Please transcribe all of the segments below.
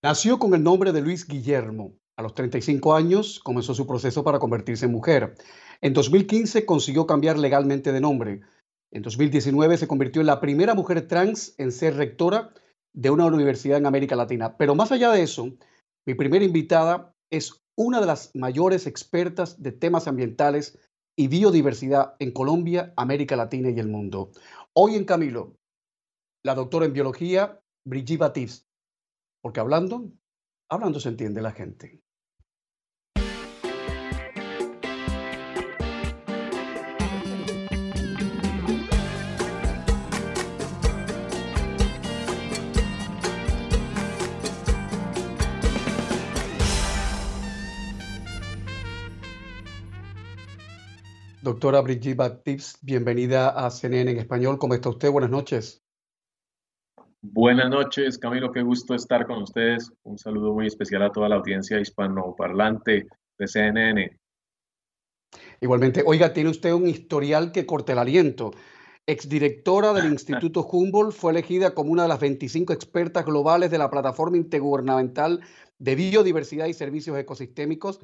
Nació con el nombre de Luis Guillermo. A los 35 años comenzó su proceso para convertirse en mujer. En 2015 consiguió cambiar legalmente de nombre. En 2019 se convirtió en la primera mujer trans en ser rectora de una universidad en América Latina. Pero más allá de eso, mi primera invitada es una de las mayores expertas de temas ambientales y biodiversidad en Colombia, América Latina y el mundo. Hoy en Camilo, la doctora en biología, Brigitte Batiste. Porque hablando, hablando se entiende la gente. Doctora Brigitte Baptiste, bienvenida a CNN en español. ¿Cómo está usted? Buenas noches. Buenas noches, Camilo. Qué gusto estar con ustedes. Un saludo muy especial a toda la audiencia hispanoparlante de CNN. Igualmente, oiga, tiene usted un historial que corte el aliento. Exdirectora del Instituto Humboldt, fue elegida como una de las 25 expertas globales de la Plataforma Intergubernamental de Biodiversidad y Servicios Ecosistémicos.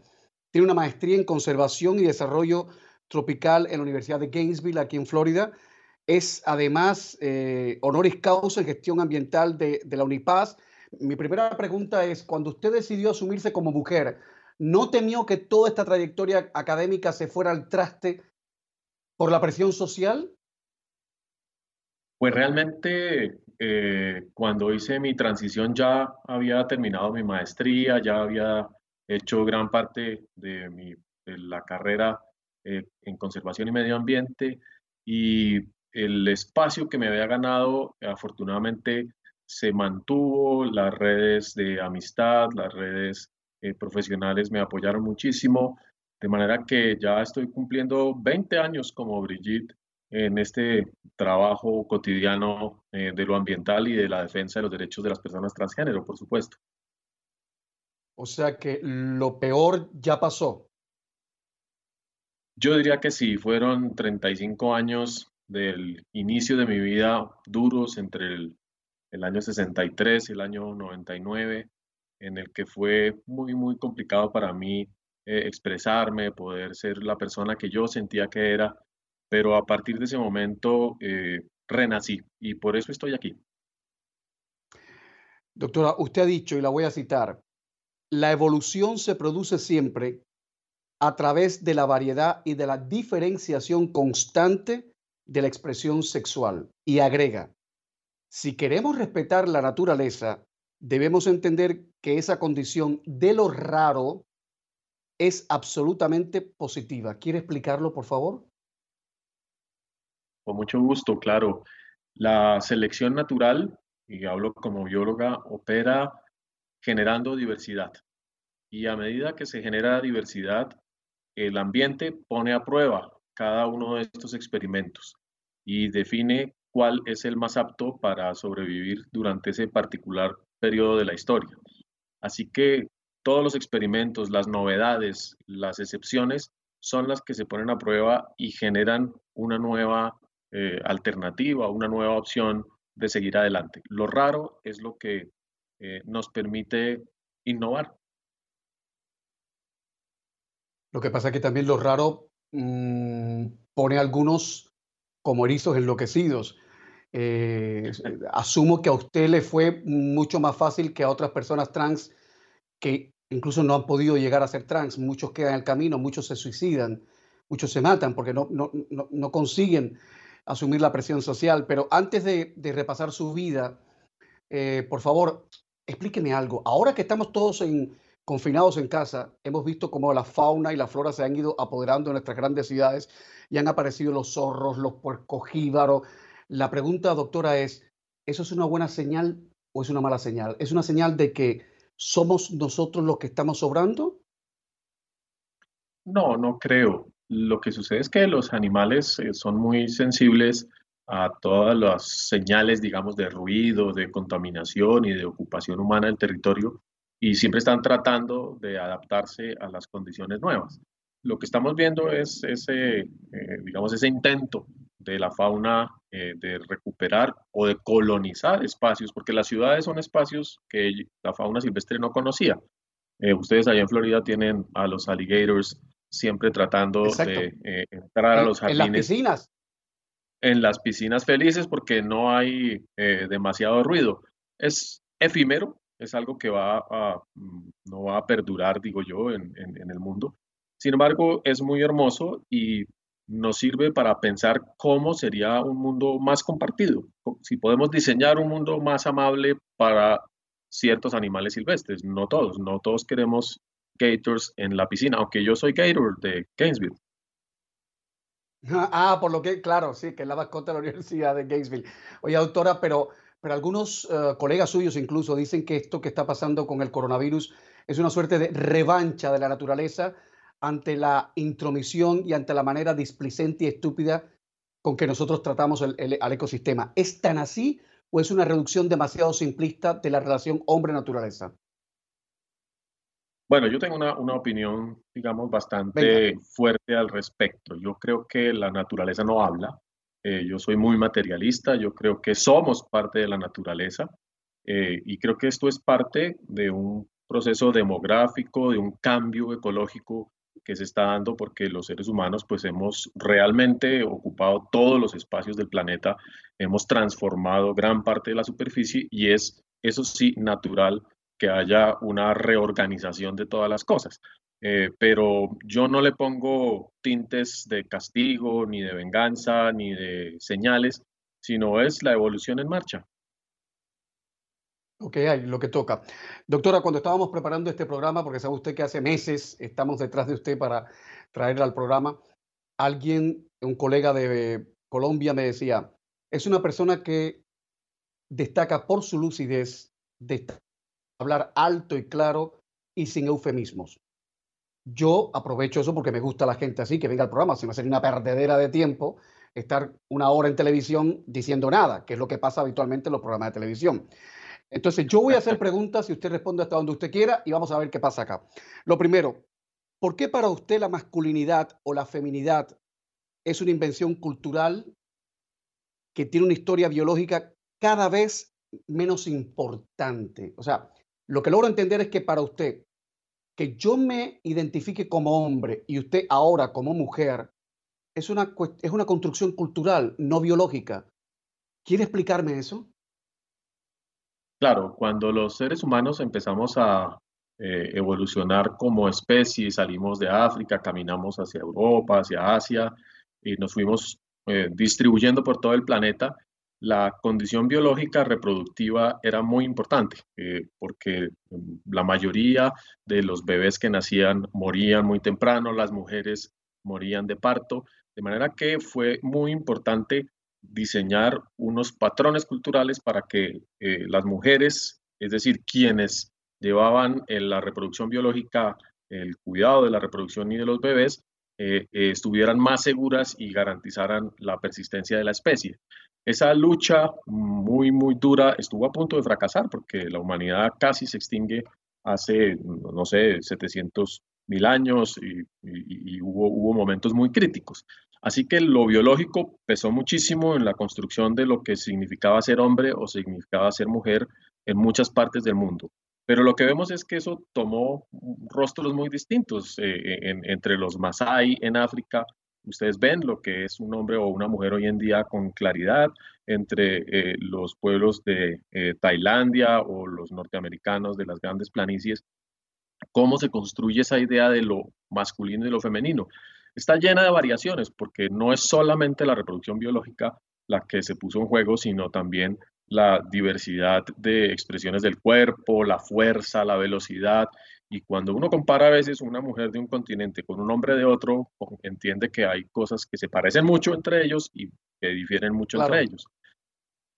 Tiene una maestría en Conservación y Desarrollo tropical en la Universidad de Gainesville, aquí en Florida. Es además eh, honoris causa en gestión ambiental de, de la UNIPAS. Mi primera pregunta es, cuando usted decidió asumirse como mujer, ¿no temió que toda esta trayectoria académica se fuera al traste por la presión social? Pues realmente eh, cuando hice mi transición ya había terminado mi maestría, ya había hecho gran parte de, mi, de la carrera eh, en conservación y medio ambiente y el espacio que me había ganado afortunadamente se mantuvo, las redes de amistad, las redes eh, profesionales me apoyaron muchísimo, de manera que ya estoy cumpliendo 20 años como Brigitte en este trabajo cotidiano eh, de lo ambiental y de la defensa de los derechos de las personas transgénero, por supuesto. O sea que lo peor ya pasó. Yo diría que sí, fueron 35 años del inicio de mi vida duros entre el, año 63 y el año 99, en el que fue muy, muy complicado para mí eh, expresarme, poder ser la persona que yo sentía que era, pero a partir de ese momento eh, renací y por eso estoy aquí. Doctora, usted ha dicho, y la voy a citar, la evolución se produce siempre a través de la variedad y de la diferenciación constante de la expresión sexual. Y agrega, si queremos respetar la naturaleza, debemos entender que esa condición de lo raro es absolutamente positiva. ¿Quiere explicarlo, por favor? Con mucho gusto, claro. La selección natural, y hablo como bióloga, opera generando diversidad. Y a medida que se genera diversidad, el ambiente pone a prueba cada uno de estos experimentos y define cuál es el más apto para sobrevivir durante ese particular periodo de la historia. Así que todos los experimentos, las novedades, las excepciones son las que se ponen a prueba y generan una nueva eh, alternativa, una nueva opción de seguir adelante. Lo raro es lo que eh, nos permite innovar. Lo que pasa es que también lo raro mm, pone algunos como erizos enloquecidos. Eh, asumo que a usted le fue mucho más fácil que a otras personas trans que incluso no han podido llegar a ser trans. Muchos quedan en el camino, muchos se suicidan, muchos se matan porque no, no, no, consiguen asumir la presión social. Pero antes de, repasar su vida, eh, por favor, explíqueme algo. Ahora que estamos todos en, confinados en casa, hemos visto cómo la fauna y la flora se han ido apoderando de nuestras grandes ciudades y han aparecido los zorros, los puercojíbaros. La pregunta, doctora, es, ¿eso es una buena señal o es una mala señal? ¿Es una señal de que somos nosotros los que estamos sobrando? No, no creo. Lo que sucede es que los animales eh, son muy sensibles a todas las señales, digamos, de ruido, de contaminación y de ocupación humana del territorio y siempre están tratando de adaptarse a las condiciones nuevas. Lo que estamos viendo es ese, eh, digamos, ese intento de la fauna eh, de recuperar o de colonizar espacios, porque las ciudades son espacios que la fauna silvestre no conocía. Eh, ustedes allá en Florida tienen a los alligators siempre tratando de entrar a los jardines. En las piscinas. En las piscinas felices porque no hay demasiado ruido. Es efímero, es algo que va a, mm, no va a perdurar, digo yo, en, en el mundo. Sin embargo, es muy hermoso y nos sirve para pensar cómo sería un mundo más compartido, si podemos diseñar un mundo más amable para ciertos animales silvestres, no todos, no todos queremos gators en la piscina, aunque yo soy gator de Gainesville. Ah, por lo que, claro, sí, que es la mascota de la Universidad de Gainesville. Oye, doctora, pero, pero algunos eh, colegas suyos incluso dicen que esto que está pasando con el coronavirus es una suerte de revancha de la naturaleza ante la intromisión y ante la manera displicente y estúpida con que nosotros tratamos el, al ecosistema. ¿Es tan así o es una reducción demasiado simplista de la relación hombre-naturaleza? Bueno, yo tengo una, una opinión, digamos, bastante fuerte al respecto. Yo creo que la naturaleza no habla. Eh, yo soy muy materialista, yo creo que somos parte de la naturaleza eh, y creo que esto es parte de un proceso demográfico, de un cambio ecológico que se está dando porque los seres humanos pues hemos realmente ocupado todos los espacios del planeta, hemos transformado gran parte de la superficie y es, eso sí, natural que haya una reorganización de todas las cosas. Eh, pero yo no le pongo tintes de castigo, ni de venganza, ni de señales, sino es la evolución en marcha. Ok, lo que toca. Doctora, cuando estábamos preparando este programa, porque sabe usted que hace meses estamos detrás de usted para traerla al programa, alguien, un colega de Colombia me decía, es una persona que destaca por su lucidez, de hablar alto y claro y sin eufemismos. Yo aprovecho eso porque me gusta la gente así, que venga al programa, si no sería una perdedera de tiempo estar una hora en televisión diciendo nada, que es lo que pasa habitualmente en los programas de televisión. Entonces, yo voy a hacer preguntas y usted responde hasta donde usted quiera y vamos a ver qué pasa acá. Lo primero, ¿por qué para usted la masculinidad o la feminidad es una invención cultural que tiene una historia biológica cada vez menos importante? O sea, lo que logro entender es que para usted, que yo me identifique como hombre y usted ahora como mujer, es una, es una construcción cultural, no biológica. ¿Quiere explicarme eso? Claro, cuando los seres humanos empezamos a eh, evolucionar como especie, salimos de África, caminamos hacia Europa, hacia Asia y nos fuimos eh, distribuyendo por todo el planeta, la condición biológica reproductiva era muy importante eh, porque la mayoría de los bebés que nacían morían muy temprano, las mujeres morían de parto, de manera que fue muy importante diseñar unos patrones culturales para que eh, las mujeres, es decir, quienes llevaban en la reproducción biológica el cuidado de la reproducción y de los bebés, eh, eh, estuvieran más seguras y garantizaran la persistencia de la especie. Esa lucha muy, muy dura estuvo a punto de fracasar porque la humanidad casi se extingue hace, no sé, 700 mil años y, hubo, momentos muy críticos. Así que lo biológico pesó muchísimo en la construcción de lo que significaba ser hombre o significaba ser mujer en muchas partes del mundo. Pero lo que vemos es que eso tomó rostros muy distintos eh, entre los Masai en África. Ustedes ven lo que es un hombre o una mujer hoy en día con claridad entre eh, los pueblos de eh, Tailandia o los norteamericanos de las grandes planicies. Cómo se construye esa idea de lo masculino y lo femenino está llena de variaciones porque no es solamente la reproducción biológica la que se puso en juego, sino también la diversidad de expresiones del cuerpo, la fuerza, la velocidad. Y cuando uno compara a veces una mujer de un continente con un hombre de otro, entiende que hay cosas que se parecen mucho entre ellos y que difieren mucho entre ellos.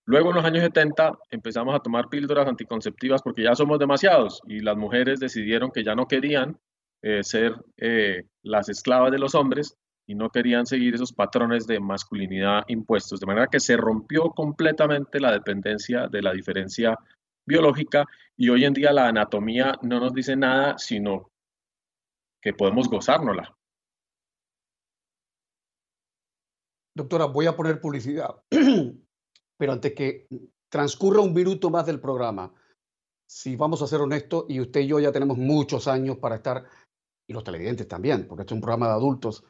Luego en los años 70 empezamos a tomar píldoras anticonceptivas porque ya somos demasiados y las mujeres decidieron que ya no querían eh, ser eh, las esclavas de los hombres y no querían seguir esos patrones de masculinidad impuestos, de manera que se rompió completamente la dependencia de la diferencia biológica y hoy en día la anatomía no nos dice nada, sino que podemos gozárnosla. Doctora, voy a poner publicidad, pero antes que transcurra un minuto más del programa, si vamos a ser honestos, y usted y yo ya tenemos muchos años para estar, y los televidentes también, porque esto es un programa de adultos,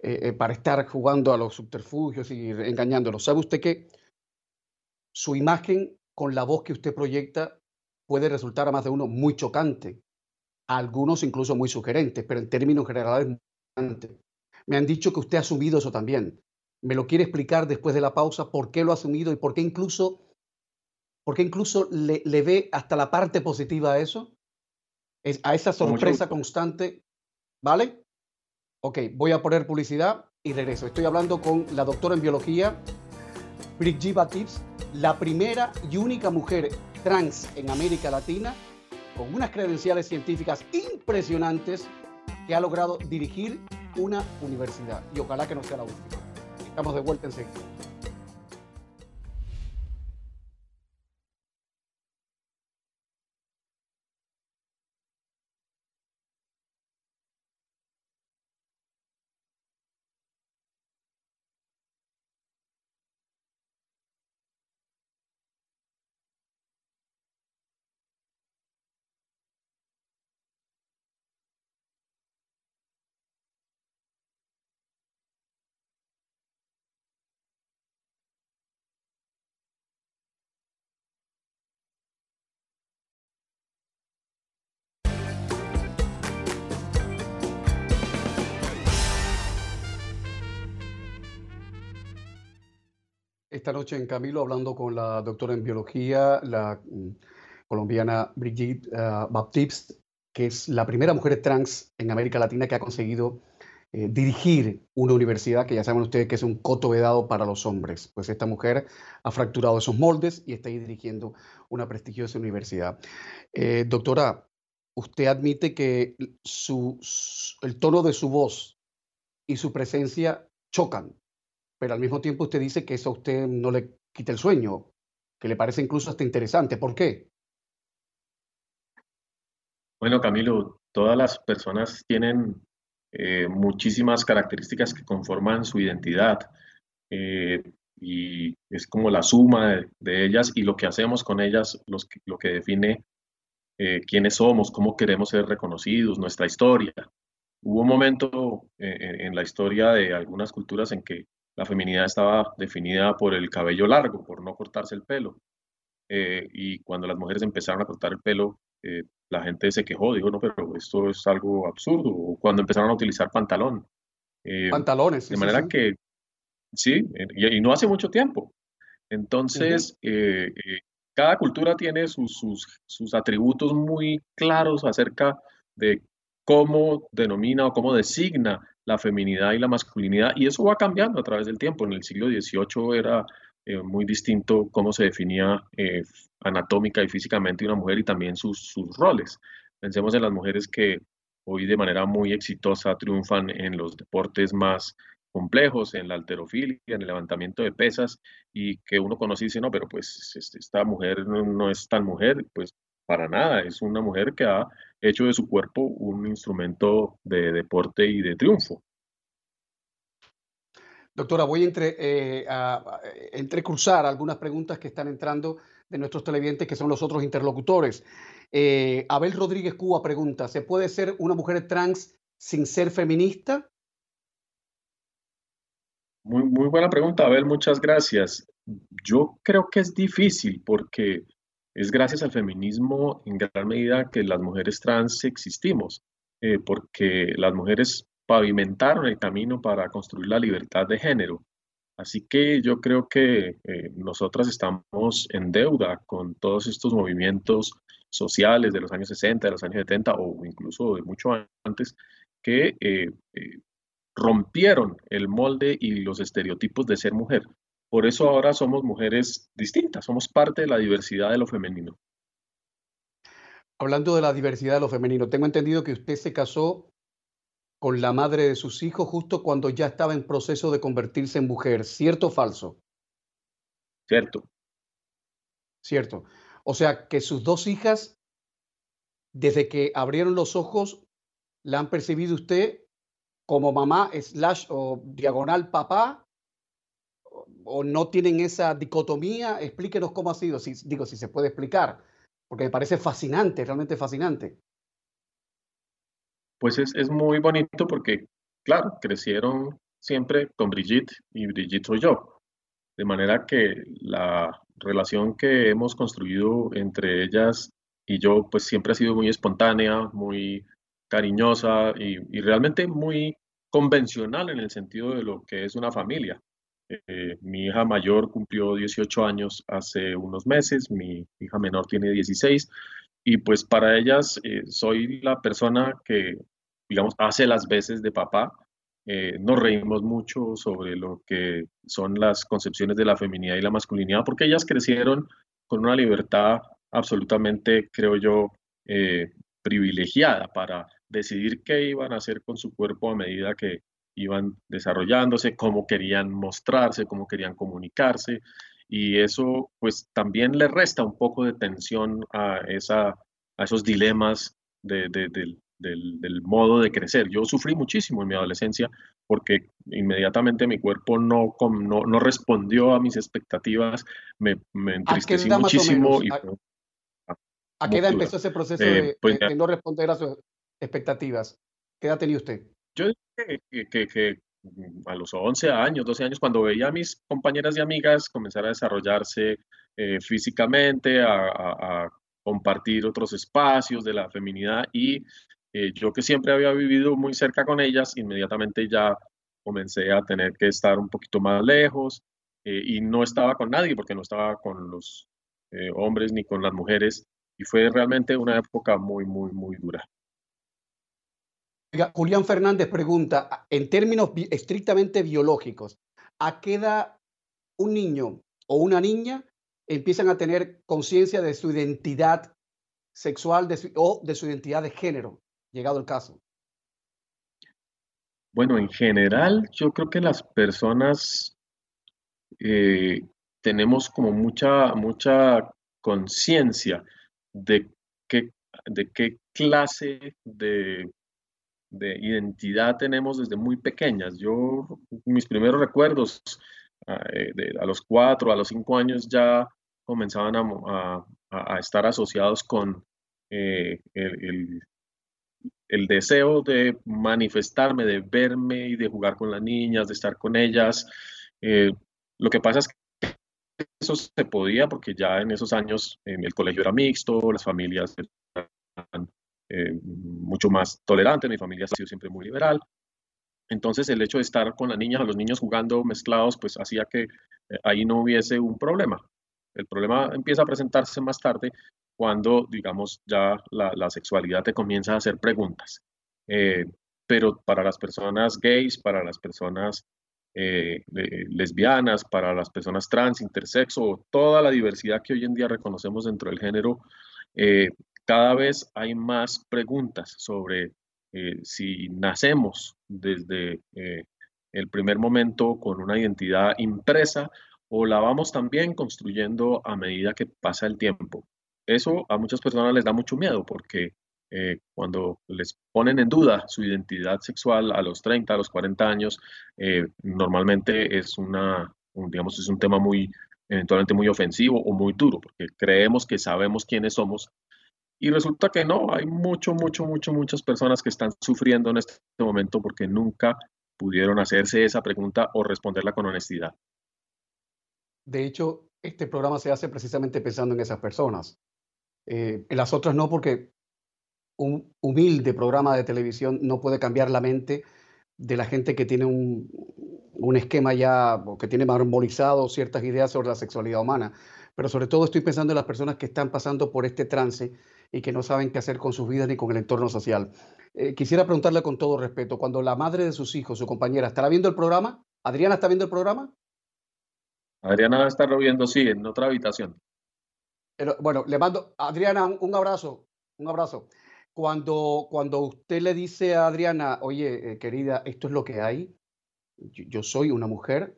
eh, eh, para estar jugando a los subterfugios y engañándolos. ¿Sabe usted que su imagen con la voz que usted proyecta puede resultar a más de uno muy chocante, a algunos incluso muy sugerentes, pero en términos generales muy chocante. Me han dicho que usted ha asumido eso también. ¿Me lo quiere explicar después de la pausa por qué lo ha asumido y por qué incluso porque incluso le, ve hasta la parte positiva a eso, es, a esa sorpresa constante, ¿vale? Ok, voy a poner publicidad y regreso. Estoy hablando con la doctora en biología, Brigitte Batips, la primera y única mujer trans en América Latina, con unas credenciales científicas impresionantes, que ha logrado dirigir una universidad. Y ojalá que no sea la última. Estamos de vuelta enseguida. Esta noche en Camilo hablando con la doctora en biología, la mm, colombiana Brigitte uh, Baptiste, que es la primera mujer trans en América Latina que ha conseguido eh, dirigir una universidad que ya saben ustedes que es un coto vedado para los hombres. Pues esta mujer ha fracturado esos moldes y está ahí dirigiendo una prestigiosa universidad. Eh, doctora, usted admite que el tono de su voz y su presencia chocan pero al mismo tiempo usted dice que eso a usted no le quita el sueño, que le parece incluso hasta interesante. ¿Por qué? Bueno, Camilo, todas las personas tienen eh, muchísimas características que conforman su identidad eh, y es como la suma de, ellas y lo que hacemos con ellas los, lo que define eh, quiénes somos, cómo queremos ser reconocidos, nuestra historia. Hubo un momento en la historia de algunas culturas en que la feminidad estaba definida por el cabello largo, por no cortarse el pelo. Eh, y cuando las mujeres empezaron a cortar el pelo, eh, la gente se quejó, dijo, no, pero esto es algo absurdo. O cuando empezaron a utilizar pantalón. Eh, Pantalones. de manera que, sí, y, no hace mucho tiempo. Entonces, cada cultura tiene sus, sus, sus atributos muy claros acerca de cómo denomina o cómo designa la feminidad y la masculinidad, y eso va cambiando a través del tiempo. En el siglo XVIII era eh, muy distinto cómo se definía eh, anatómica y físicamente una mujer y también sus, sus roles. Pensemos en las mujeres que hoy de manera muy exitosa triunfan en los deportes más complejos, en la alterofilia, en el levantamiento de pesas, y que uno conoce y dice, no, pero pues este, esta mujer no, no es tan mujer, pues para nada, es una mujer que ha hecho de su cuerpo un instrumento de deporte y de triunfo. Doctora, voy entre, eh, a, entrecruzar algunas preguntas que están entrando de nuestros televidentes, que son los otros interlocutores. Eh, Abel Rodríguez Cuba pregunta, ¿se puede ser una mujer trans sin ser feminista? Muy, muy buena pregunta, Abel, muchas gracias. Yo creo que es difícil porque es gracias al feminismo en gran medida que las mujeres trans existimos, eh, porque las mujeres pavimentaron el camino para construir la libertad de género. Así que yo creo que eh, nosotras estamos en deuda con todos estos movimientos sociales de los años 60, de los años 70 o incluso de mucho antes, que eh, rompieron el molde y los estereotipos de ser mujer. Por eso ahora somos mujeres distintas, somos parte de la diversidad de lo femenino. Hablando de la diversidad de lo femenino, tengo entendido que usted se casó con la madre de sus hijos justo cuando ya estaba en proceso de convertirse en mujer. ¿Cierto o falso? Cierto. Cierto. O sea que sus dos hijas, desde que abrieron los ojos, la han percibido usted como mamá slash o diagonal papá o no tienen esa dicotomía? Explíquenos cómo ha sido, si, digo, si se puede explicar, porque me parece fascinante, realmente fascinante. Pues es, es muy bonito porque, claro, crecieron siempre con Brigitte y Brigitte soy yo. De manera que la relación que hemos construido entre ellas y yo, pues siempre ha sido muy espontánea, muy cariñosa y, y realmente muy convencional en el sentido de lo que es una familia. Eh, mi hija mayor cumplió 18 años hace unos meses, mi hija menor tiene 16 y pues para ellas eh, soy la persona que, digamos, hace las veces de papá. Eh, nos reímos mucho sobre lo que son las concepciones de la feminidad y la masculinidad porque ellas crecieron con una libertad absolutamente, creo yo, privilegiada para decidir qué iban a hacer con su cuerpo a medida que iban desarrollándose, cómo querían mostrarse, cómo querían comunicarse, y eso pues también le resta un poco de tensión a, esa, a esos dilemas del, del, modo de crecer. Yo sufrí muchísimo en mi adolescencia porque inmediatamente mi cuerpo no, no, no respondió a mis expectativas, me, me entristecí muchísimo. Y, ¿A, qué edad empezó ese proceso eh, pues de, no responder a sus expectativas? ¿Qué edad tenía usted? Yo que, que, a los 11 años, 12 años, cuando veía a mis compañeras y amigas comenzar a desarrollarse eh, físicamente, a, compartir otros espacios de la feminidad y eh, yo que siempre había vivido muy cerca con ellas, inmediatamente ya comencé a tener que estar un poquito más lejos eh, y no estaba con nadie porque no estaba con los hombres ni con las mujeres y fue realmente una época muy, muy, muy dura. Julián Fernández pregunta, en términos estrictamente biológicos, ¿a qué edad un niño o una niña empiezan a tener conciencia de su identidad sexual o de su identidad de género, llegado el caso? Bueno, en general, yo creo que las personas eh, tenemos como mucha, mucha conciencia de qué, de qué clase de de identidad tenemos desde muy pequeñas. Yo, mis primeros recuerdos ah, eh, a los cuatro, a los cinco años ya comenzaban a, estar asociados con eh, el, deseo de manifestarme, de verme y de jugar con las niñas, de estar con ellas. Eh, lo que pasa es que eso se podía porque ya en esos años el colegio era mixto, las familias eh, mucho más tolerante, mi familia ha sido siempre muy liberal. Entonces el hecho de estar con las niñas o los niños jugando mezclados, pues hacía que eh, ahí no hubiese un problema. El problema empieza a presentarse más tarde cuando, digamos, ya la, sexualidad te comienza a hacer preguntas. Eh, pero para las personas gays, para las personas lesbianas, para las personas trans, intersexo, toda la diversidad que hoy en día reconocemos dentro del género, cada vez hay más preguntas sobre eh, si nacemos desde eh, el primer momento con una identidad impresa o la vamos también construyendo a medida que pasa el tiempo. Eso a muchas personas les da mucho miedo porque eh, cuando les ponen en duda su identidad sexual a los 30, a los 40 años, normalmente es una, digamos, es un tema muy, eventualmente muy ofensivo o muy duro, porque creemos que sabemos quiénes somos y resulta que no, hay mucho, mucho, mucho, muchas personas que están sufriendo en este momento porque nunca pudieron hacerse esa pregunta o responderla con honestidad. De hecho, este programa se hace precisamente pensando en esas personas. Eh, en las otras no, porque un humilde programa de televisión no puede cambiar la mente de la gente que tiene un, esquema ya, que tiene marmorizado ciertas ideas sobre la sexualidad humana. Pero sobre todo estoy pensando en las personas que están pasando por este trance y que no saben qué hacer con sus vidas ni con el entorno social. Eh, quisiera preguntarle con todo respeto, cuando la madre de sus hijos, su compañera, ¿estará viendo el programa? ¿Adriana está viendo el programa? Adriana está viendo, sí, en otra habitación. Pero, bueno, le mando, Adriana, un, abrazo, un abrazo. Cuando, cuando usted le dice a Adriana, oye, eh, querida, esto es lo que hay, yo, soy una mujer,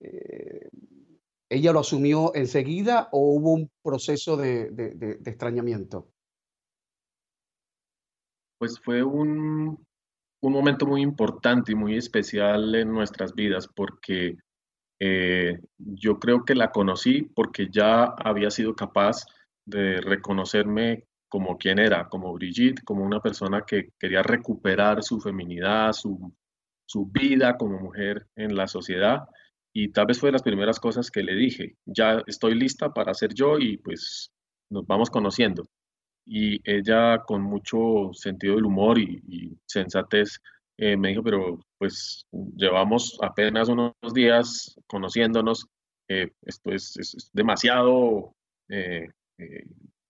eh, ¿Ella lo asumió enseguida o hubo un proceso de, extrañamiento? Pues fue un, un, momento muy importante y muy especial en nuestras vidas porque Eh, yo creo que la conocí porque ya había sido capaz de reconocerme como quien era, como Brigitte, como una persona que quería recuperar su feminidad, su, su vida como mujer en la sociedad. Y tal vez fue de las primeras cosas que le dije, ya estoy lista para ser yo y pues nos vamos conociendo. Y ella con mucho sentido del humor y, sensatez eh, me dijo, pero pues llevamos apenas unos días conociéndonos, eh, esto es, demasiado eh,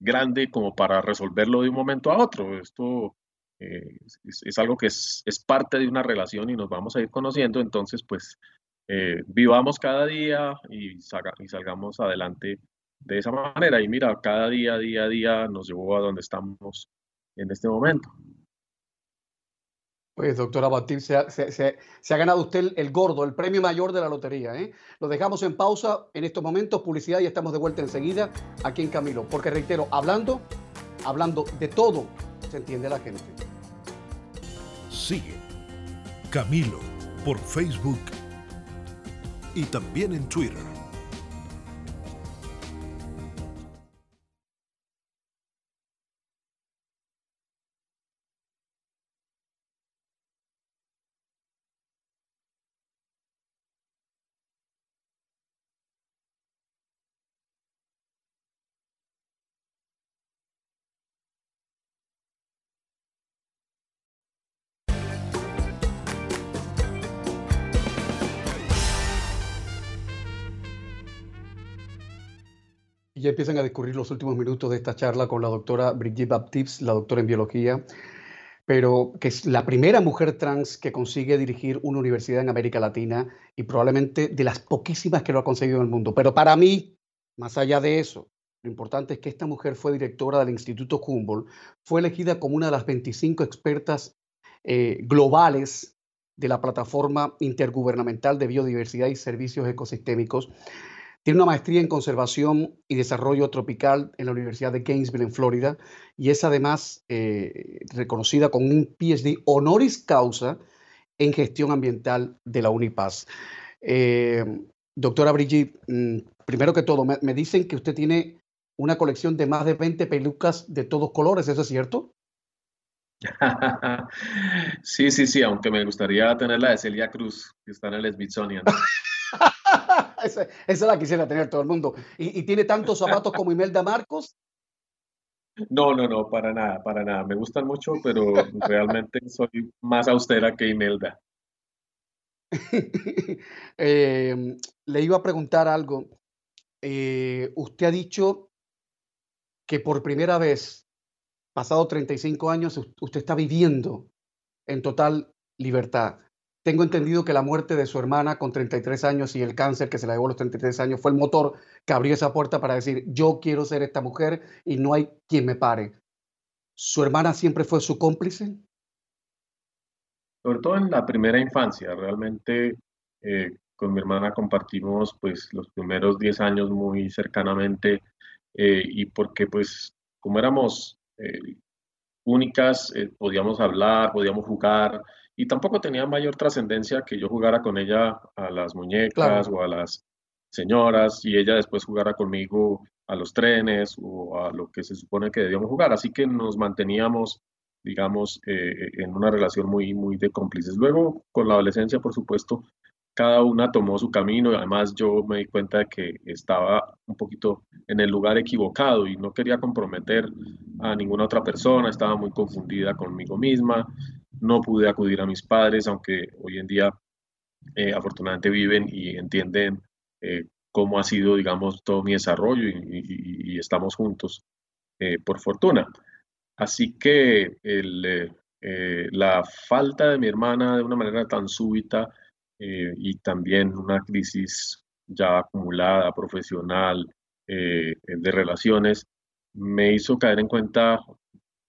grande como para resolverlo de un momento a otro. Esto es, algo que es, parte de una relación y nos vamos a ir conociendo, entonces pues vivamos cada día y, y salgamos adelante de esa manera. Y mira, cada día, día a día nos llevó a donde estamos en este momento. Pues, doctora Batil, se ha, ganado usted el, gordo, el premio mayor de la lotería. ¿eh? Lo dejamos en pausa en estos momentos, publicidad, y estamos de vuelta enseguida aquí en Camilo. Porque reitero, hablando, hablando de todo, se entiende la gente. Sigue Camilo por Facebook y también en Twitter. Ya empiezan a discurrir los últimos minutos de esta charla con la doctora Brigitte Baptiste, la doctora en biología, pero que es la primera mujer trans que consigue dirigir una universidad en América Latina y probablemente de las poquísimas que lo ha conseguido en el mundo. Pero para mí, más allá de eso, lo importante es que esta mujer fue directora del Instituto Humboldt, fue elegida como una de las 25 expertas eh, globales de la plataforma intergubernamental de biodiversidad y servicios ecosistémicos tiene una maestría en conservación y desarrollo tropical en la Universidad de Gainesville, en Florida, y es además eh, reconocida con un PhD honoris causa en gestión ambiental de la UNIPAS. Eh, doctora Brigitte, mm, primero que todo, me, me, dicen que usted tiene una colección de más de 20 pelucas de todos colores, ¿eso es cierto? sí, sí, sí, aunque me gustaría tener la de Celia Cruz, que está en el Smithsonian. esa, la quisiera tener todo el mundo. ¿Y, tiene tantos zapatos como Imelda Marcos? No, no, no, para nada, para nada. Me gustan mucho, pero realmente soy más austera que Imelda. Em, le iba a preguntar algo. Eh, usted ha dicho que por primera vez, pasado 35 años, usted está viviendo en total libertad. Tengo entendido que la muerte de su hermana con 33 años y el cáncer que se la llevó a los 33 años fue el motor que abrió esa puerta para decir, yo quiero ser esta mujer y no hay quien me pare. ¿Su hermana siempre fue su cómplice? Sobre todo en la primera infancia, realmente eh, con mi hermana compartimos pues los primeros 10 años muy cercanamente eh, y porque pues como éramos eh, únicas, podíamos hablar, podíamos jugar, y tampoco tenía mayor trascendencia que yo jugara con ella a las muñecas o a las señoras y ella después jugara conmigo a los trenes o a lo que se supone que debíamos jugar. Así que nos manteníamos, digamos, eh, en una relación muy, muy de cómplices. Luego, con la adolescencia, por supuesto, cada una tomó su camino y además yo me di cuenta de que estaba un poquito en el lugar equivocado y no quería comprometer a ninguna otra persona, estaba muy confundida conmigo misma, no pude acudir a mis padres, aunque hoy en día eh, afortunadamente viven y entienden eh, cómo ha sido, digamos, todo mi desarrollo y, estamos juntos, eh, por fortuna. Así que la falta de mi hermana de una manera tan súbita y también una crisis ya acumulada, profesional, de relaciones, me hizo caer en cuenta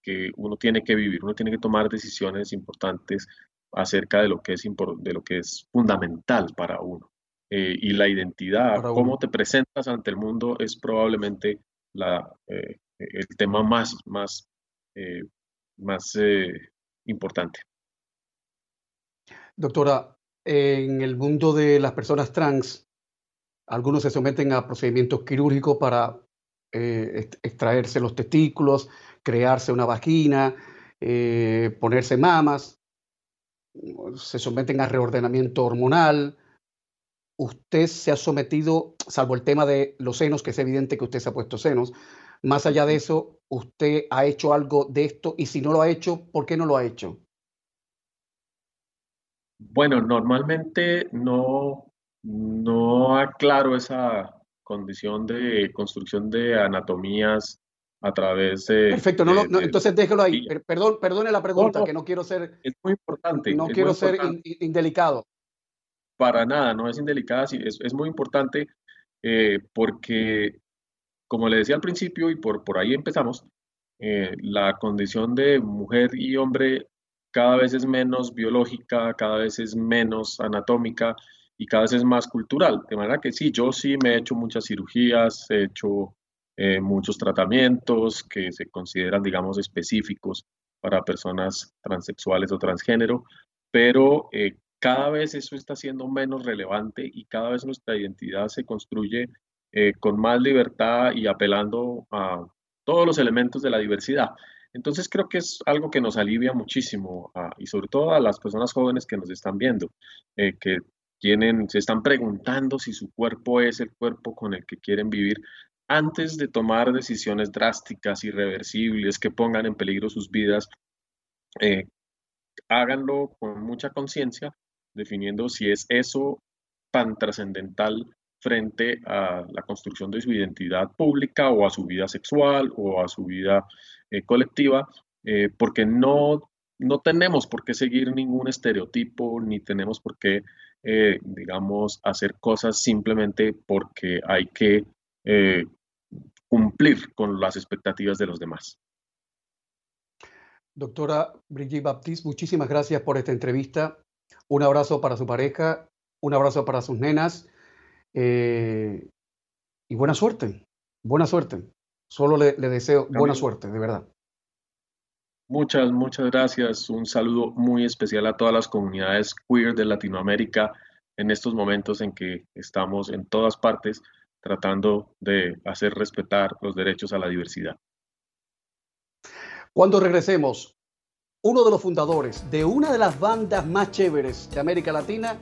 que uno tiene que vivir, uno tiene que tomar decisiones importantes acerca de lo que es, de lo que es fundamental para uno. Eh, y la identidad, cómo te presentas ante el mundo es probablemente la, eh, el tema más, más, eh, más importante. Doctora, en el mundo de las personas trans, algunos se someten a procedimientos quirúrgicos para extraerse los testículos, crearse una vagina, eh, ponerse mamas, se someten a reordenamiento hormonal. Usted se ha sometido, salvo el tema de los senos, que es evidente que usted se ha puesto senos, más allá de eso, ¿usted ha hecho algo de esto? Y si no lo ha hecho, ¿por qué no lo ha hecho? Bueno, normalmente no, no aclaro esa condición de construcción de anatomías a través de... Perfecto, no, entonces déjelo ahí. Perdón, perdone la pregunta, que no quiero ser... Es muy importante. No quiero ser indelicado. Para nada, no es indelicada, es, es muy importante eh, porque, como le decía al principio, y por, por ahí empezamos, eh, la condición de mujer y hombre cada vez es menos biológica, cada vez es menos anatómica y cada vez es más cultural. De manera que sí, yo sí me he hecho muchas cirugías, he hecho eh, muchos tratamientos que se consideran, digamos, específicos para personas transexuales o transgénero, pero eh, cada vez eso está siendo menos relevante y cada vez nuestra identidad se construye eh, con más libertad y apelando a todos los elementos de la diversidad. Entonces creo que es algo que nos alivia muchísimo y sobre todo a las personas jóvenes que nos están viendo, que tienen, se están preguntando si su cuerpo es el cuerpo con el que quieren vivir antes de tomar decisiones drásticas, irreversibles, que pongan en peligro sus vidas. Eh, háganlo con mucha conciencia, definiendo si es eso tan trascendental frente a la construcción de su identidad pública o a su vida sexual o a su vida eh, colectiva, eh, porque no, no tenemos por qué seguir ningún estereotipo, ni tenemos por qué eh, digamos, hacer cosas simplemente porque hay que eh, cumplir con las expectativas de los demás. Doctora Brigitte Baptiste, muchísimas gracias por esta entrevista. Un abrazo para su pareja, un abrazo para sus nenas eh, y buena suerte, buena suerte. Solo le, le deseo buena suerte, de verdad. Muchas, muchas gracias. Un saludo muy especial a todas las comunidades queer de Latinoamérica en estos momentos en que estamos en todas partes tratando de hacer respetar los derechos a la diversidad. Cuando regresemos, uno de los fundadores de una de las bandas más chéveres de América Latina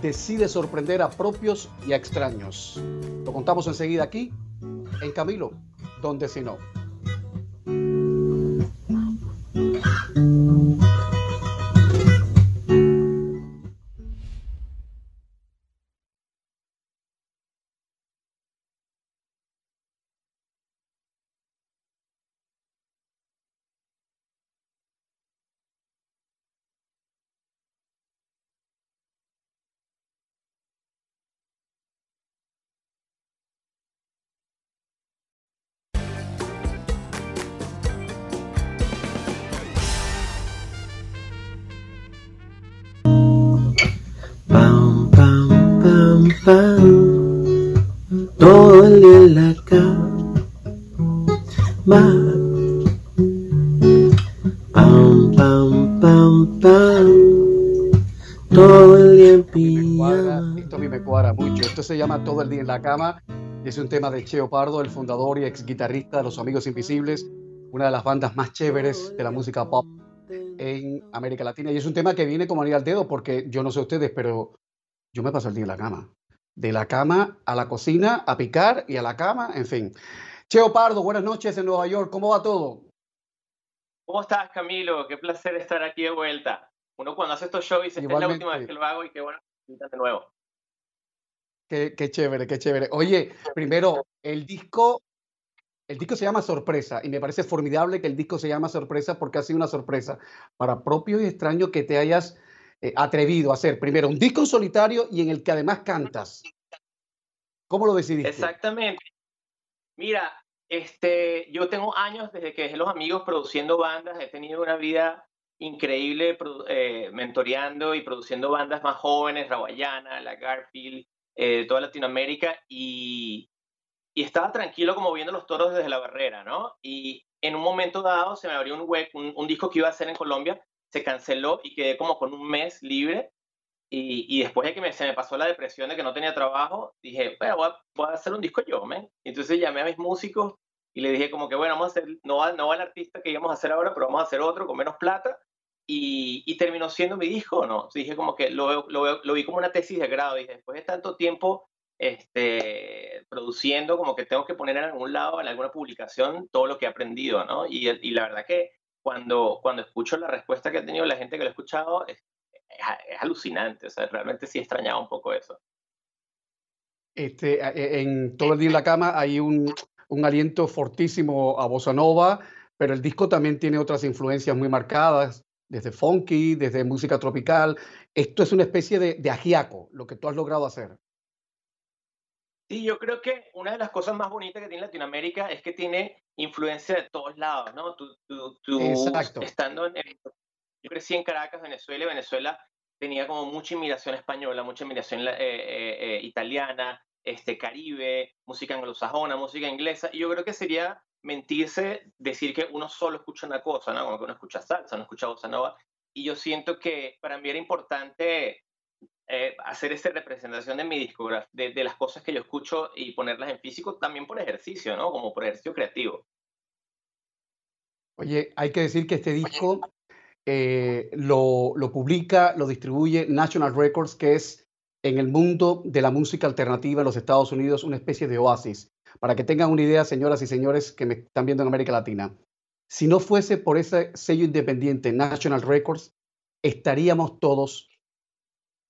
decide sorprender a propios y a extraños. Lo contamos enseguida aquí, en Camilo, donde si no. Todo el día en la cama, pam, pam, pam, pam, todo el día en pijama. Esto a mí me cuadra mucho, esto se llama Todo el día en la cama, es un tema de Cheo Pardo, el fundador y ex guitarrista de Los Amigos Invisibles, una de las bandas más chéveres de la música pop en América Latina. Y es un tema que viene como anillo al dedo, porque yo no sé ustedes, pero yo me paso el día en la cama de la cama a la cocina, a picar y a la cama, en fin. Cheo Pardo, buenas noches en Nueva York, ¿cómo va todo? ¿Cómo estás, Camilo? Qué placer estar aquí de vuelta. Uno cuando hace estos shows dice, esta es la última vez que lo hago y qué bueno de nuevo. Qué, qué chévere, qué chévere. Oye, primero, el disco, el disco se llama Sorpresa y me parece formidable que el disco se llama Sorpresa porque ha sido una sorpresa para propio y extraño que te hayas eh, atrevido a hacer primero un disco solitario y en el que además cantas. ¿Cómo lo decidiste? Exactamente. Mira, este, yo tengo años desde que dejé los amigos produciendo bandas, he tenido una vida increíble eh, mentoreando y produciendo bandas más jóvenes, Rawayana, La Garfield, eh, toda Latinoamérica, y, y, estaba tranquilo como viendo los toros desde la barrera, ¿no? Y en un momento dado se me abrió un, un, un disco que iba a hacer en Colombia se canceló y quedé como con un mes libre Y, después de que me, se me pasó la depresión de que no tenía trabajo, dije, bueno, voy a, hacer un disco yo, ¿me? Entonces llamé a mis músicos y le dije como que, bueno, vamos a hacer, no va, no va el artista que íbamos a hacer ahora, pero vamos a hacer otro con menos plata. Y, y terminó siendo mi disco, ¿no? Dije como que lo, lo, lo vi como una tesis de grado. Dije, después de tanto tiempo este, produciendo, como que tengo que poner en algún lado, en alguna publicación, todo lo que he aprendido, ¿no? Y, y la verdad que cuando, cuando escucho la respuesta que ha tenido la gente que lo ha escuchado, es, es, alucinante, o sea, realmente sí extrañaba un poco eso. Este, e, en todo el día en la cama hay un, un aliento fortísimo a bossa nova, pero el disco también tiene otras influencias muy marcadas, desde funky, desde música tropical. Esto es una especie de, de ajiaco, lo que tú has logrado hacer. Sí, yo creo que una de las cosas más bonitas que tiene Latinoamérica es que tiene influencia de todos lados, ¿no? Tú, tú, Exacto. estando en, yo crecí en Caracas, Venezuela, y Venezuela tenía como mucha inmigración española, mucha inmigración eh, eh, eh, italiana, este, caribe, música anglosajona, música inglesa, y yo creo que sería mentirse decir que uno solo escucha una cosa, ¿no? Como que uno escucha salsa, no escucha bossa nova, y yo siento que para mí era importante hacer esa representación de mi discografía, de, de, las cosas que yo escucho y ponerlas en físico también por ejercicio, ¿no? Como por ejercicio creativo. Oye, hay que decir que este disco eh, lo, lo, publica, lo distribuye National Records, que es en el mundo de la música alternativa en los Estados Unidos una especie de oasis. Para que tengan una idea, señoras y señores que me están viendo en América Latina, si no fuese por ese sello independiente National Records, estaríamos todos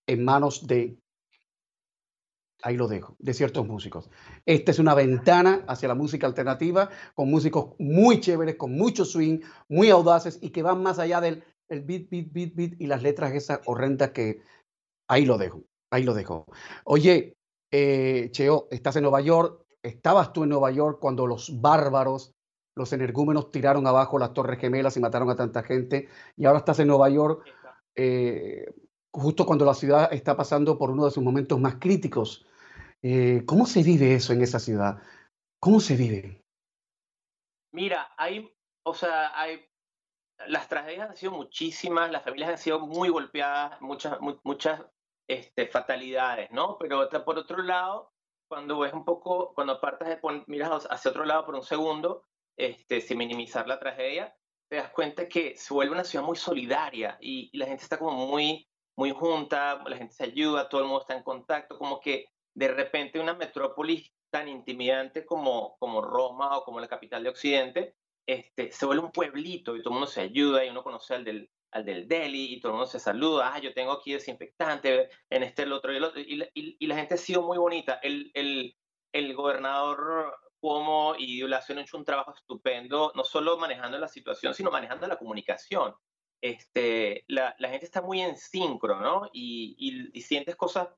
en manos de, ahí lo dejo, de ciertos músicos. Esta es una ventana hacia la música alternativa, con músicos muy chéveres, con mucho swing, muy audaces y que van más allá del el beat, beat, beat, beat y las letras esas horrendas que ahí lo dejo, ahí lo dejo. Oye, eh, Cheo, estás en Nueva York, estabas tú en Nueva York cuando los bárbaros, los energúmenos tiraron abajo las Torres Gemelas y mataron a tanta gente, y ahora estás en Nueva York, eh, justo cuando la ciudad está pasando por uno de sus momentos más críticos. Eh, ¿Cómo se vive eso en esa ciudad? ¿Cómo se vive? Mira, hay, o sea, hay las tragedias han sido muchísimas, las familias han sido muy golpeadas, muchas, muchas este, fatalidades, ¿no? Pero por otro lado, cuando ves un poco, cuando apartas de miras hacia otro lado por un segundo, este, sin minimizar la tragedia, te das cuenta que se vuelve una ciudad muy solidaria y, la gente está como muy, muy junta, la gente se ayuda, todo el mundo está en contacto, como que de repente una metrópolis tan intimidante como, como Roma o como la capital de Occidente, este, se vuelve un pueblito y todo el mundo se ayuda y uno conoce al del, al del deli y todo el mundo se saluda, ah, yo tengo aquí desinfectante, en este, el otro y el otro, y, y, la gente ha sido muy bonita. El, el, el gobernador Cuomo y Dulacio han hecho un trabajo estupendo, no solo manejando la situación, sino manejando la comunicación. Este, la, la gente está muy en sincro, ¿no? Y, y, sientes cosas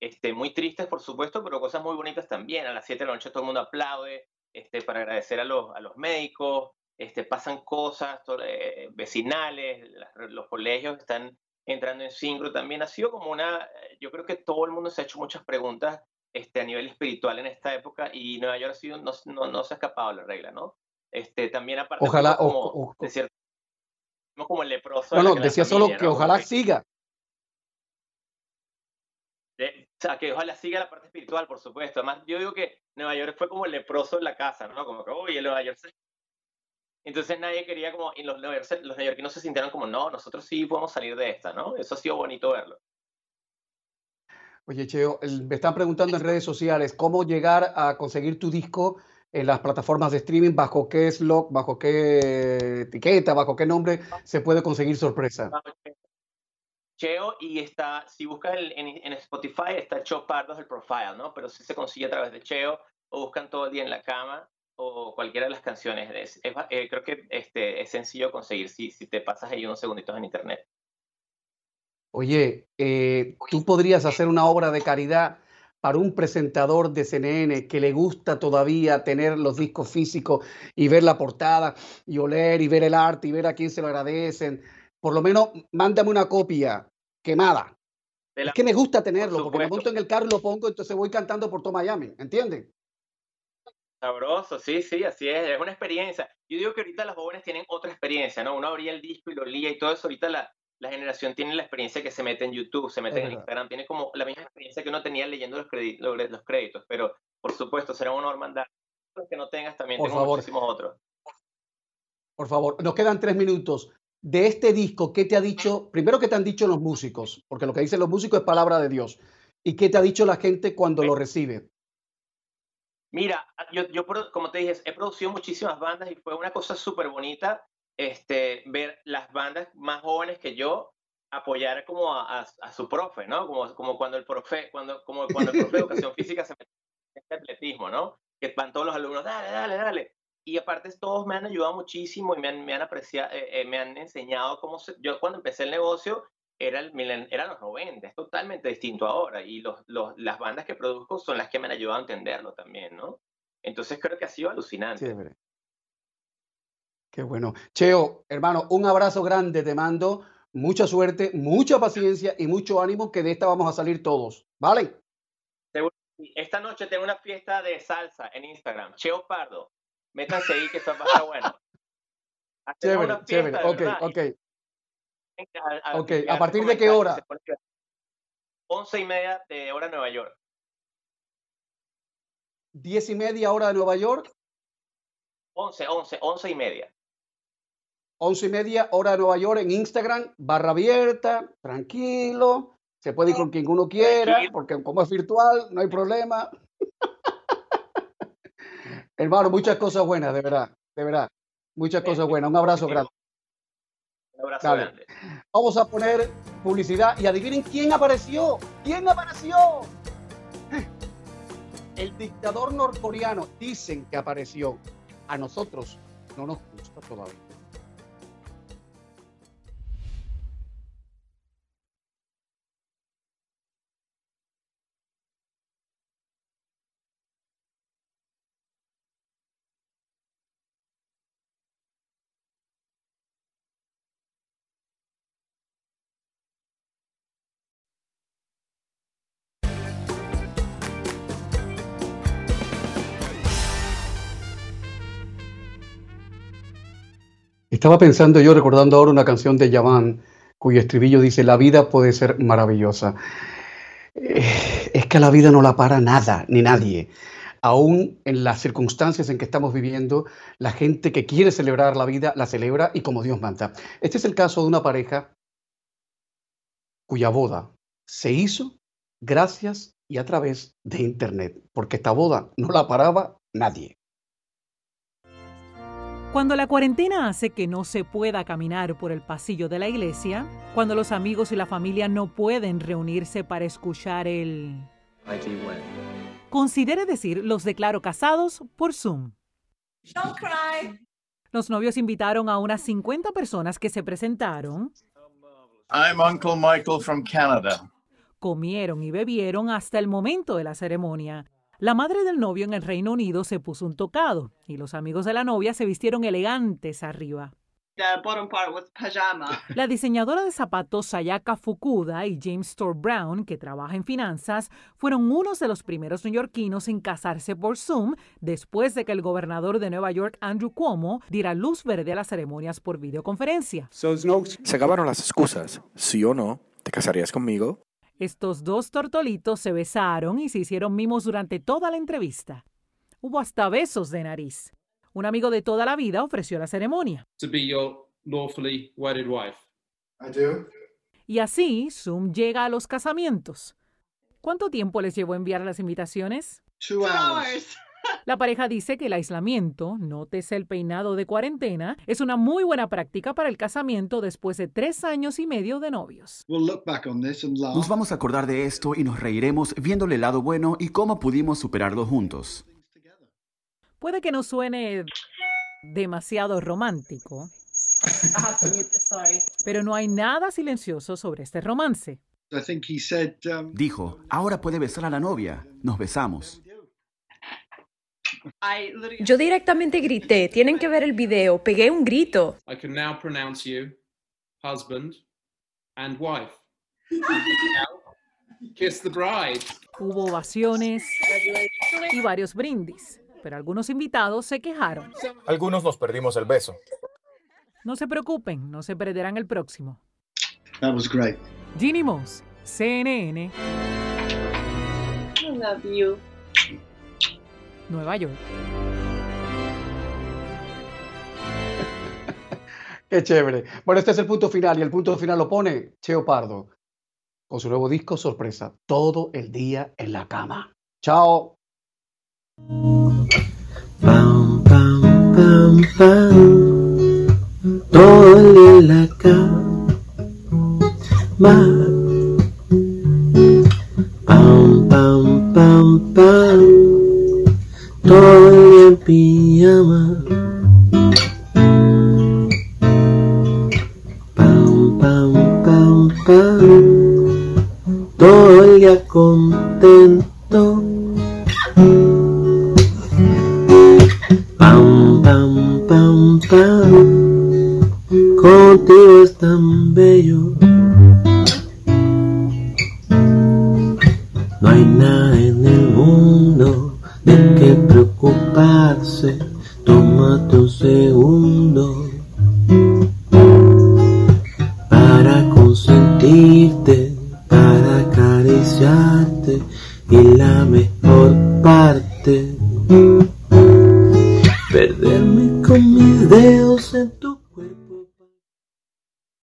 este, muy tristes, por supuesto, pero cosas muy bonitas también. A las 7 de la noche todo el mundo aplaude, este, para agradecer a los, a los médicos, este, pasan cosas eh, vecinales, los colegios están entrando en sincro también. Ha sido como una, yo creo que todo el mundo se ha hecho muchas preguntas este, a nivel espiritual en esta época y Nueva York ha sido, no, no, no se ha escapado la regla, ¿no? Este, también aparte ojalá, como, de cierto, como el leproso. No, no, decía solo que ojalá siga. o sea, que ojalá siga la parte espiritual, por supuesto. Además, yo digo que Nueva York fue como el leproso en la casa, ¿no? Como que, oye, Nueva York Entonces nadie quería como, y los, los neoyorquinos se sintieron como, no, nosotros sí podemos salir de esta, ¿no? Eso ha sido bonito verlo. Oye, Cheo, me están preguntando en redes sociales cómo llegar a conseguir tu disco en las plataformas de streaming, bajo qué slot, bajo qué etiqueta, bajo qué nombre se puede conseguir sorpresa. Cheo y está, si buscas en, Spotify, está Cheo Pardos el profile, ¿no? Pero si se consigue a través de Cheo o buscan todo el día en la cama o cualquiera de las canciones. Eh, creo que este, es sencillo conseguir si, si te pasas ahí unos segunditos en internet. Oye, eh, tú podrías hacer una obra de caridad para un presentador de CNN que le gusta todavía tener los discos físicos y ver la portada y oler y ver el arte y ver a quién se lo agradecen por lo menos mándame una copia quemada. Es que me gusta tenerlo, porque me monto en el carro y lo pongo, entonces voy cantando por todo Miami, ¿entienden? Sabroso, sí, sí, así es, es una experiencia. Yo digo que ahorita los jóvenes tienen otra experiencia, ¿no? Uno abría el disco y lo lía y todo eso, ahorita la, la generación tiene la experiencia que se mete en YouTube, se mete en Instagram, tiene como la misma experiencia que uno tenía leyendo los, créditos, los créditos, pero por supuesto será una hermandad. Los que no tengas también tengo muchísimos otros. Por favor, nos quedan tres minutos. De este disco, ¿qué te ha dicho? Primero, ¿qué te han dicho los músicos? Porque lo que dicen los músicos es palabra de Dios. ¿Y qué te ha dicho la gente cuando lo recibe? Mira, yo, yo, como te dije, he producido muchísimas bandas y fue una cosa súper bonita este, ver las bandas más jóvenes que yo apoyar como a, a, su profe, ¿no? Como, como cuando el profe, cuando, como cuando el profe de educación física se mete en este atletismo, ¿no? Que van todos los alumnos, dale, dale, dale. Y aparte todos me han ayudado muchísimo y me han, me han apreciado, eh, eh, me han enseñado cómo se, yo cuando empecé el negocio era el, eran los 90, es totalmente distinto ahora y los, los, las bandas que produzco son las que me han ayudado a entenderlo también, ¿no? Entonces creo que ha sido alucinante. Qué bueno. Cheo, hermano, un abrazo grande te mando. Mucha suerte, mucha paciencia y mucho ánimo que de esta vamos a salir todos. ¿Vale? Esta noche tengo una fiesta de salsa en Instagram. Cheo Pardo. Métanse ahí que esto va a estar bueno. Chévere, chévere. Ok, ok. ok, ¿a partir de qué hora? Once y media de hora Nueva York. ¿Diez y media hora de Nueva York? Once, once, once y media. Once y media hora de Nueva York en Instagram, barra abierta, tranquilo. Se puede ir con quien uno quiera, porque como es virtual, no hay problema. Hermano, muchas cosas buenas, de verdad, de verdad. Muchas cosas buenas. Un abrazo grande. Un abrazo grande. Vamos a poner publicidad y adivinen quién apareció. ¿Quién apareció? El dictador norcoreano. Dicen que apareció. A nosotros no nos gusta todavía. Estaba pensando yo, recordando ahora una canción de Yavan, cuyo estribillo dice, la vida puede ser maravillosa. Eh, es que la vida no la para nada, ni nadie. Aún en las circunstancias en que estamos viviendo, la gente que quiere celebrar la vida la celebra y como Dios manda. Este es el caso de una pareja cuya boda se hizo gracias y a través de Internet, porque esta boda no la paraba nadie. Cuando la cuarentena hace que no se pueda caminar por el pasillo de la iglesia, cuando los amigos y la familia no pueden reunirse para escuchar el... Considere decir los declaro casados por Zoom. Los novios invitaron a unas 50 personas que se presentaron. I'm Uncle Michael from Canada. Comieron y bebieron hasta el momento de la ceremonia la madre del novio en el Reino Unido se puso un tocado y los amigos de la novia se vistieron elegantes arriba. La diseñadora de zapatos Sayaka Fukuda y James Store Brown, que trabaja en finanzas, fueron unos de los primeros neoyorquinos en casarse por Zoom después de que el gobernador de Nueva York, Andrew Cuomo, diera luz verde a las ceremonias por videoconferencia. Se acabaron las excusas. ¿Sí o no? ¿Te casarías conmigo? Estos dos tortolitos se besaron y se hicieron mimos durante toda la entrevista. Hubo hasta besos de nariz. Un amigo de toda la vida ofreció la ceremonia. Y así, Zoom llega a los casamientos. ¿Cuánto tiempo les llevó enviar las invitaciones? La pareja dice que el aislamiento, nótese el peinado de cuarentena, es una muy buena práctica para el casamiento después de tres años y medio de novios. Nos vamos a acordar de esto y nos reiremos viéndole el lado bueno y cómo pudimos superarlo juntos. Puede que no suene demasiado romántico, pero no hay nada silencioso sobre este romance. Um, Dijo, ahora puede besar a la novia. Nos besamos. Yo directamente grité, tienen que ver el video, pegué un grito. Hubo ovaciones y varios brindis, pero algunos invitados se quejaron. Algunos nos perdimos el beso. No se preocupen, no se perderán el próximo. That was great. Ginny Moss, CNN. I love you. Nueva York. Qué chévere. Bueno, este es el punto final y el punto final lo pone Cheo Pardo con su nuevo disco sorpresa, todo el día en la cama. Chao. Pam, pam, pam, pam. Todo el día en la cama. Pijama. Pam, pam, pam, pam. Todo el día contento.